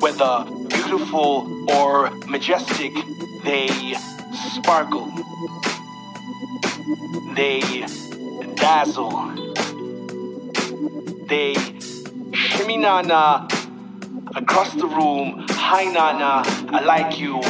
whether beautiful or majestic, they sparkle. They dazzle. They shimmy na na across the room. Hi na na, I like you.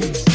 days.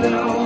no.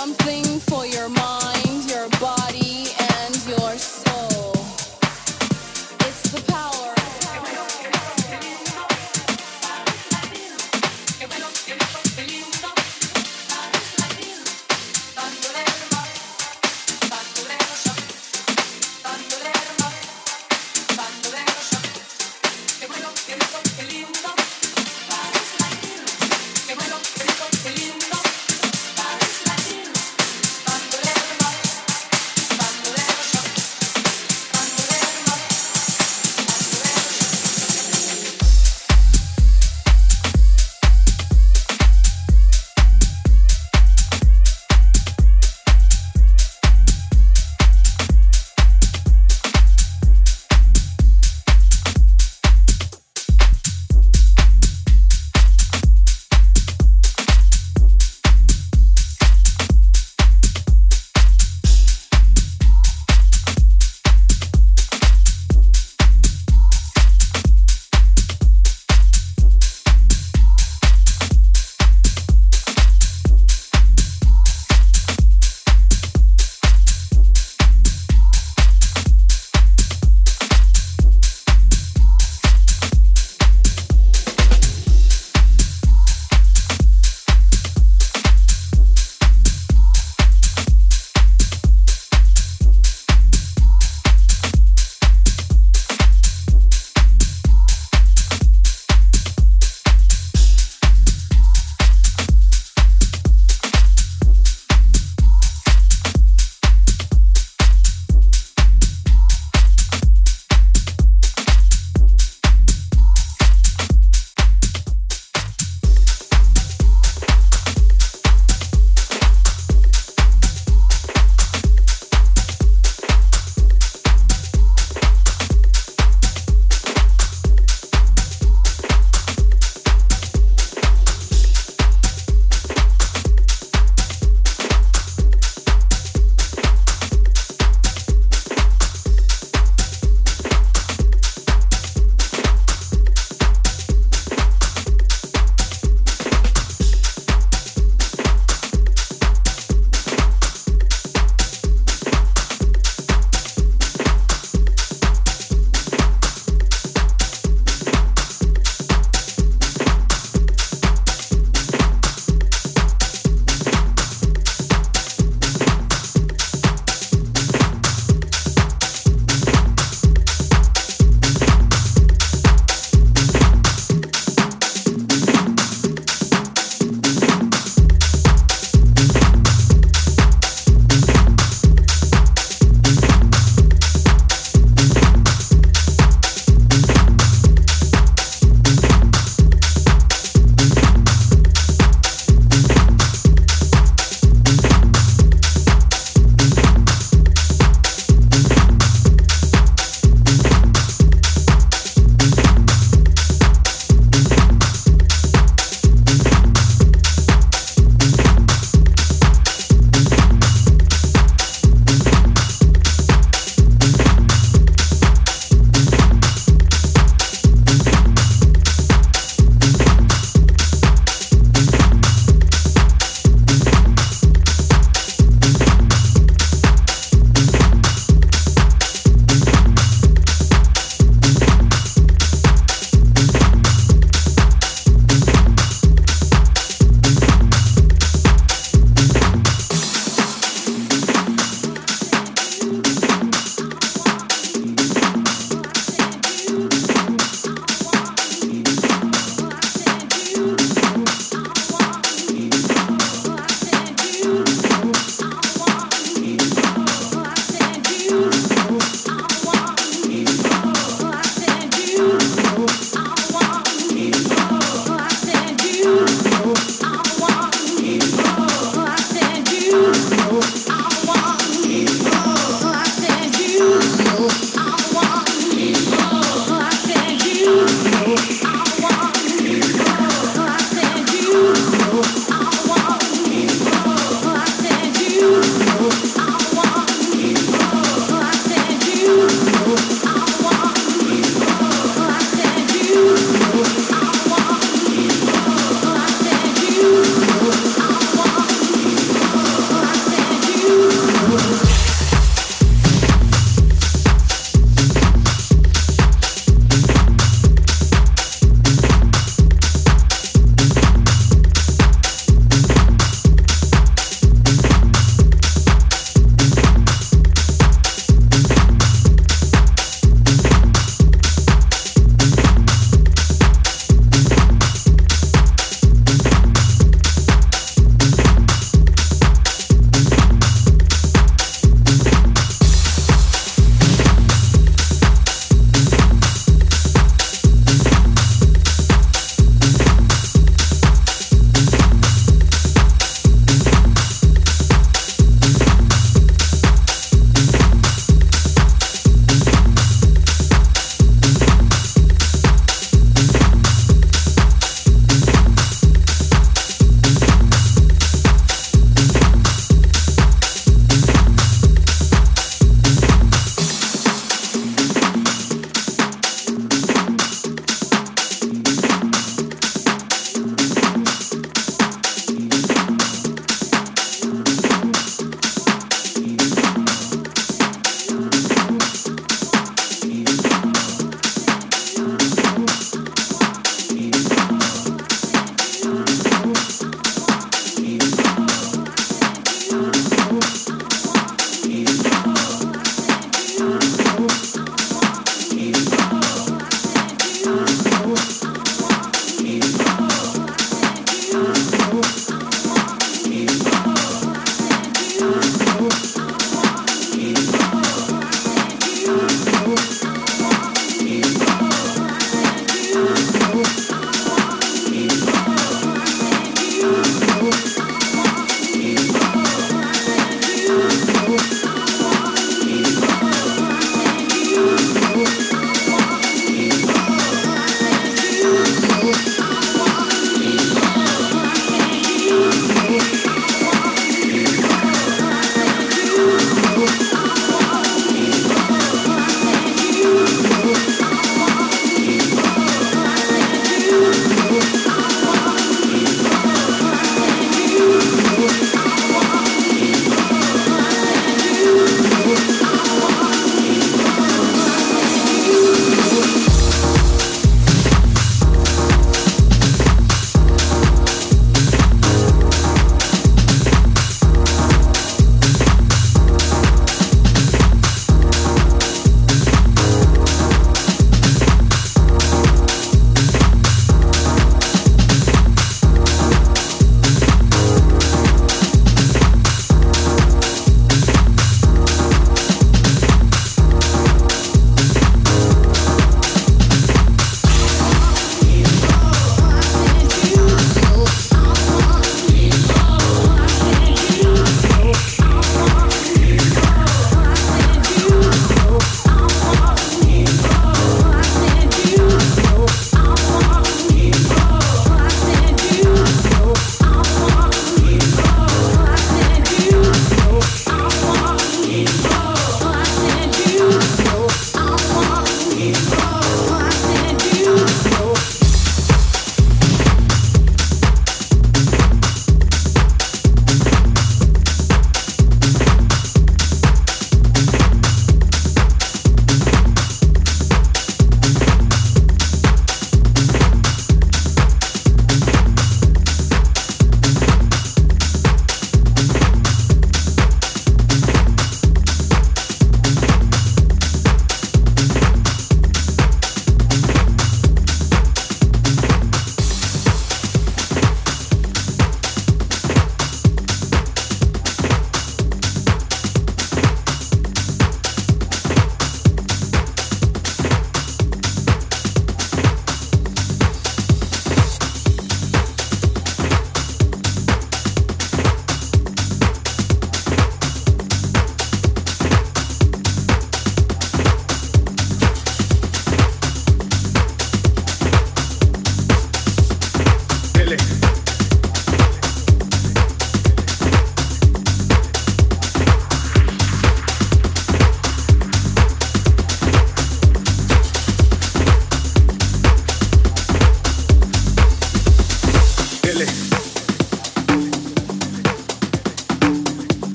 something